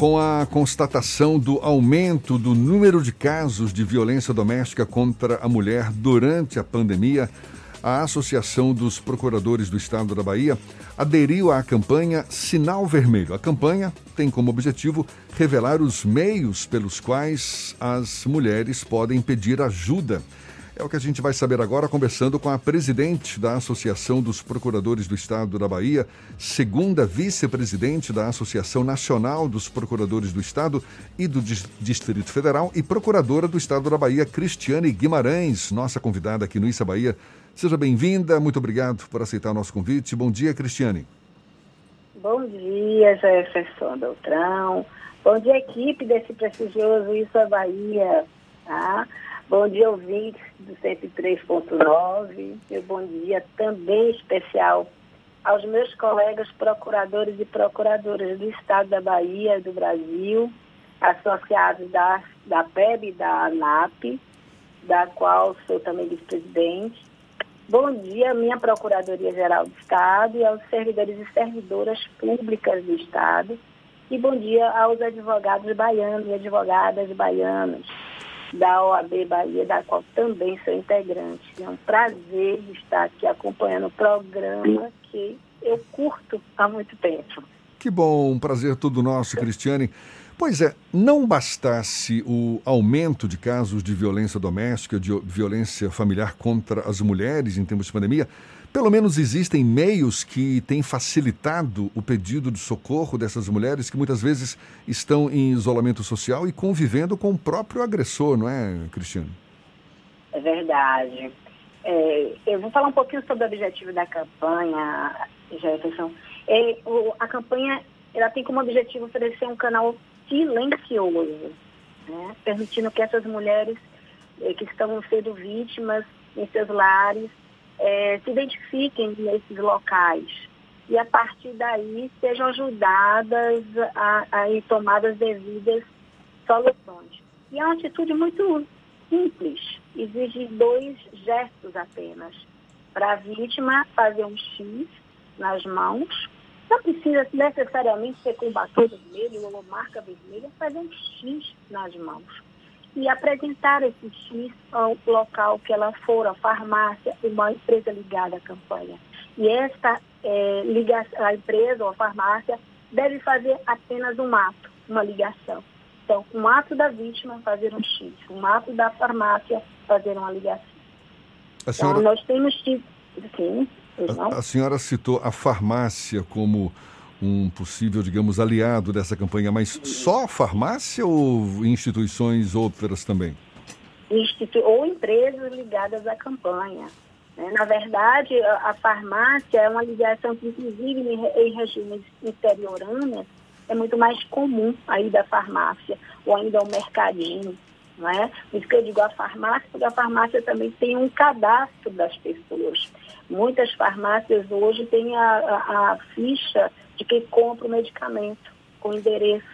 com a constatação do aumento do número de casos de violência doméstica contra a mulher durante a pandemia, a Associação dos Procuradores do Estado da Bahia aderiu à campanha Sinal Vermelho. A campanha tem como objetivo revelar os meios pelos quais as mulheres podem pedir ajuda é o que a gente vai saber agora, conversando com a presidente da Associação dos Procuradores do Estado da Bahia, segunda vice-presidente da Associação Nacional dos Procuradores do Estado e do Distrito Federal e procuradora do Estado da Bahia, Cristiane Guimarães, nossa convidada aqui no Issa Bahia. Seja bem-vinda, muito obrigado por aceitar o nosso convite. Bom dia, Cristiane. Bom dia, Jefferson Beltrão. Bom dia, equipe desse prestigioso Issa Bahia. Tá? Bom dia, ouvintes do 103.9. Meu bom dia também especial aos meus colegas procuradores e procuradoras do Estado da Bahia e do Brasil, associados da, da PEB e da ANAP, da qual sou também vice-presidente. Bom dia, minha Procuradoria-Geral do Estado e aos servidores e servidoras públicas do Estado. E bom dia aos advogados baianos e advogadas baianas da OAB Bahia, da qual também sou integrante. É um prazer estar aqui acompanhando o programa que eu curto há muito tempo. Que bom, um prazer todo nosso, Cristiane. Pois é, não bastasse o aumento de casos de violência doméstica, de violência familiar contra as mulheres em tempos de pandemia, pelo menos existem meios que têm facilitado o pedido de socorro dessas mulheres que muitas vezes estão em isolamento social e convivendo com o próprio agressor, não é, Cristiano? É verdade. É, eu vou falar um pouquinho sobre o objetivo da campanha, Jefferson. É, o, a campanha ela tem como objetivo oferecer um canal silencioso, né, permitindo que essas mulheres é, que estão sendo vítimas em seus lares é, se identifiquem nesses locais e a partir daí sejam ajudadas a, a ir tomadas devidas soluções. E é uma atitude muito simples, exige dois gestos apenas. Para a vítima fazer um X nas mãos, não precisa necessariamente ser com batom vermelho ou marca vermelha, fazer um X nas mãos e apresentar esse X ao local que ela for, a farmácia, uma empresa ligada à campanha. E esta é, ligação, a empresa ou a farmácia deve fazer apenas um ato, uma ligação. Então, um ato da vítima fazer um X, um ato da farmácia fazer uma ligação. Senhora... Então, nós temos tido. Sim, a, a senhora citou a farmácia como um possível, digamos, aliado dessa campanha, mas só a farmácia ou instituições outras também? Institu ou empresas ligadas à campanha. Né? Na verdade, a, farmácia é uma ligação que, inclusive, em, regiões interioranas, é muito mais comum aí da farmácia, ou ainda o mercadinho. Não é? Por isso que eu digo a farmácia, porque a farmácia também tem um cadastro das pessoas. Muitas farmácias hoje têm a, a, a ficha de quem compra o medicamento com endereço.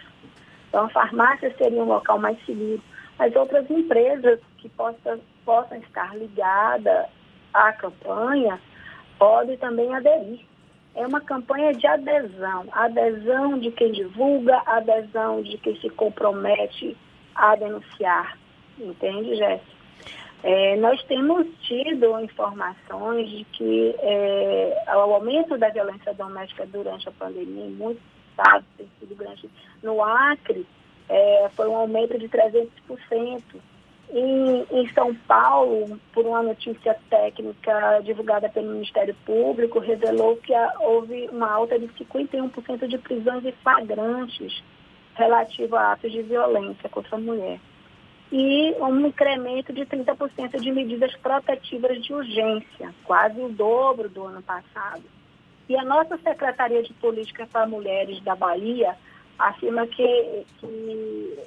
Então, a farmácia seria um local mais seguro. Mas outras empresas que possam, possam estar ligadas à campanha podem também aderir. É uma campanha de adesão, adesão de quem divulga, adesão de quem se compromete a denunciar. Entende, Jéssica? É, nós temos tido informações de que é, o aumento da violência doméstica durante a pandemia em muitos estados tem sido grande. No Acre, é, foi um aumento de 300%. Em, em São Paulo, por uma notícia técnica divulgada pelo Ministério Público, revelou que houve uma alta de 51% de prisões em flagrantes relativo a atos de violência contra a mulher e um incremento de 30% de medidas protetivas de urgência, quase o dobro do ano passado. E a nossa Secretaria de Política para Mulheres da Bahia afirma que, que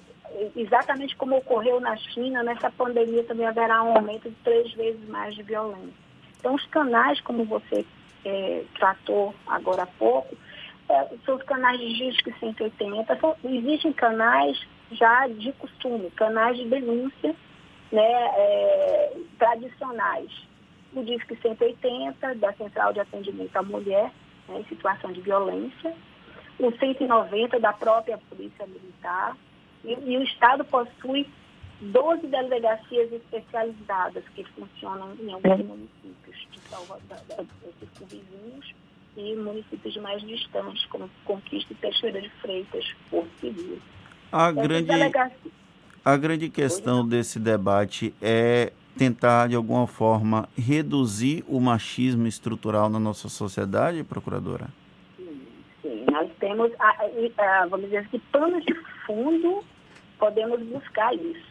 exatamente como ocorreu na China, nessa pandemia também haverá um aumento de três vezes mais de violência. Então, os canais, como você é, tratou agora há pouco, é, são os canais de Disque 180. São, existem canais já de costume, canais de denúncia né, é, tradicionais. O Disque 180, da Central de Atendimento à Mulher, né, em situação de violência. o 190 da própria Polícia Militar, e, e o Estado possui 12 delegacias especializadas que funcionam em alguns municípios de Salvador, vizinhos e municípios mais distantes, como Conquista e Teixeira de Freitas, Porto Civil. A grande, delegacia... a grande questão desse debate é tentar, de alguma forma, reduzir o machismo estrutural na nossa sociedade, procuradora? Sim, sim. nós temos, vamos dizer assim, planos de fundo, podemos buscar isso.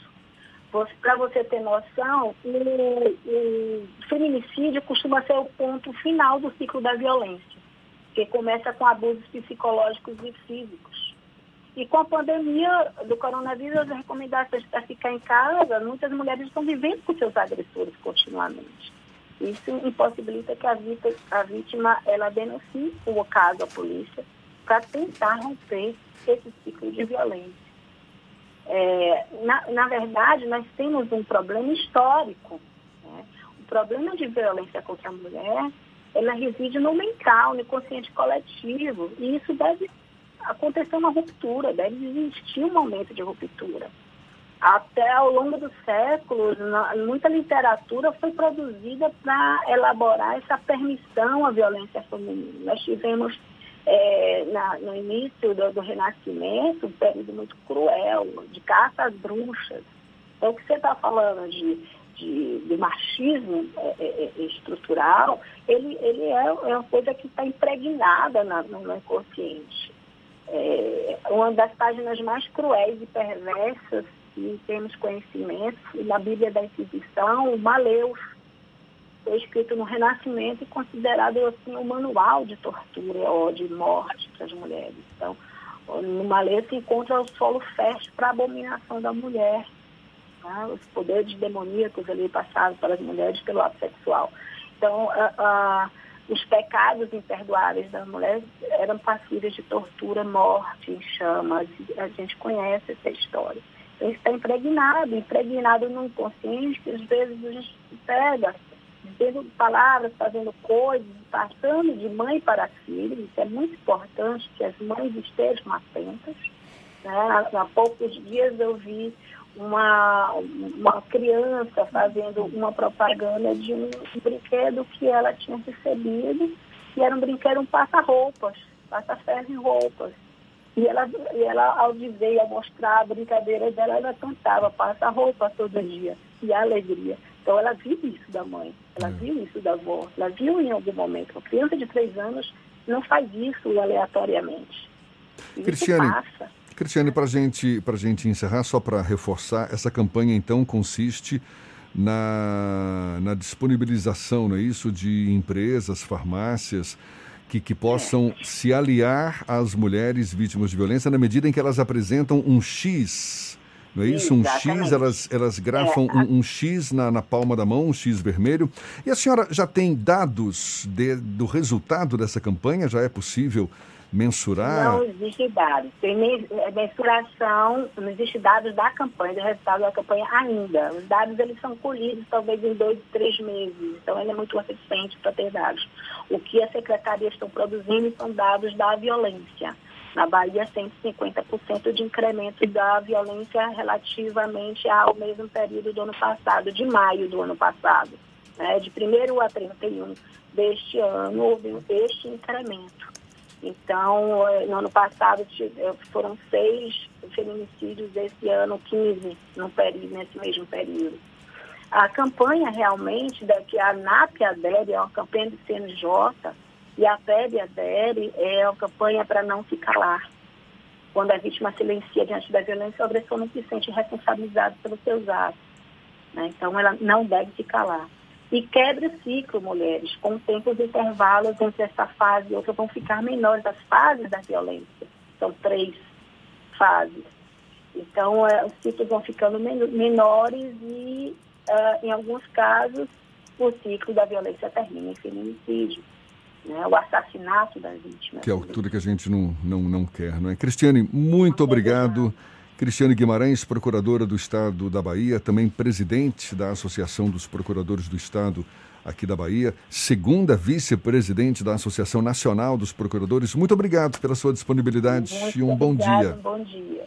Para você ter noção, o, o, feminicídio costuma ser o ponto final do ciclo da violência, que começa com abusos psicológicos e físicos. E com a pandemia do coronavírus, as recomendações para ficar em casa, muitas mulheres estão vivendo com seus agressores continuamente. Isso impossibilita que a vítima, a vítima ela denuncie o caso à polícia para tentar romper esse ciclo de violência. É, na, na, verdade, nós temos um problema histórico. Né? O problema de violência contra a mulher, ela reside no mental, no consciente coletivo, e isso deve acontecer uma ruptura, deve existir um momento de ruptura. Até ao longo dos séculos, muita literatura foi produzida para elaborar essa permissão à violência feminina. Nós tivemos é, na, no início do, do, Renascimento, um período muito cruel, de caça às bruxas. Então, o que você está falando de, de, de machismo é, é, é, estrutural, ele, ele é, é uma coisa que está impregnada na, no, inconsciente. É, uma das páginas mais cruéis e perversas que temos conhecimento, na Bíblia da Inquisição, o Maleus, foi escrito no Renascimento e considerado assim um manual de tortura ou de morte para as mulheres. Então, Malê se encontra o solo fértil para a abominação da mulher, tá? os poderes demoníacos ali passados para as mulheres pelo ato sexual. Então, os pecados imperdoáveis das mulheres eram passíveis de tortura, morte, chamas. A gente conhece essa história. Então, está impregnado, impregnado no inconsciente, que às vezes a gente pega tendo palavras, fazendo coisas, passando de mãe para filho. Isso é muito importante que as mães estejam atentas. Né? Há, poucos dias eu vi uma, uma criança fazendo uma propaganda de um brinquedo que ela tinha recebido, e era um brinquedo, um passa-roupas, passa-ferro em roupas. E ela, e ela, ao dizer e ao mostrar a brincadeira dela, ela cantava passa-roupa todo dia, e a alegria. Então ela viu isso da mãe, ela é. viu isso da avó, ela viu em algum momento. Uma criança de três anos não faz isso aleatoriamente. Isso Cristiane, passa. Cristiane, para gente, a gente encerrar, só para reforçar, essa campanha então consiste na, na disponibilização, não é isso, de empresas, farmácias, que, que possam é. se aliar às mulheres vítimas de violência na medida em que elas apresentam um X não é isso? Um X, elas, elas grafam é, um, um, X na, na palma da mão, um X vermelho. E a senhora já tem dados de, do resultado dessa campanha? Já é possível mensurar? Não existe dados. Tem é, mensuração, não existe dados da campanha, do resultado da campanha ainda. Os dados eles são colhidos talvez em dois, três meses. Então ele é muito recente para ter dados. O que a secretaria estão produzindo são dados da violência. Na Bahia, 150% de incremento da violência relativamente ao mesmo período do ano passado, de maio do ano passado. Né? De 1 a 31 deste ano, houve este incremento. Então, eh, no ano passado eh, foram seis feminicídios, esse ano 15 no período, nesse mesmo período. A campanha realmente, da que a NAP adere, é uma campanha do CNJ, e a PEB e a DERE é a campanha para não se calar. Quando a vítima silencia diante da violência, o agressor não se sente responsabilizado pelos seus atos. Né? Então, ela não deve se calar. E quebre o ciclo, mulheres, com tempos intervalos entre essa fase e outra vão ficar menores. As fases da violência são três fases. Então, é, os ciclos vão ficando menores e, uh, em alguns casos, o ciclo da violência termina em feminicídio né, o assassinato das vítimas. Que é altura que a gente não, não, não quer, não é? Cristiane, muito obrigado. Cristiane Guimarães, procuradora do Estado da Bahia, também presidente da Associação dos Procuradores do Estado aqui da Bahia, segunda vice-presidente da Associação Nacional dos Procuradores. Muito obrigado pela sua disponibilidade Muito e um obrigado, bom dia. Um bom dia.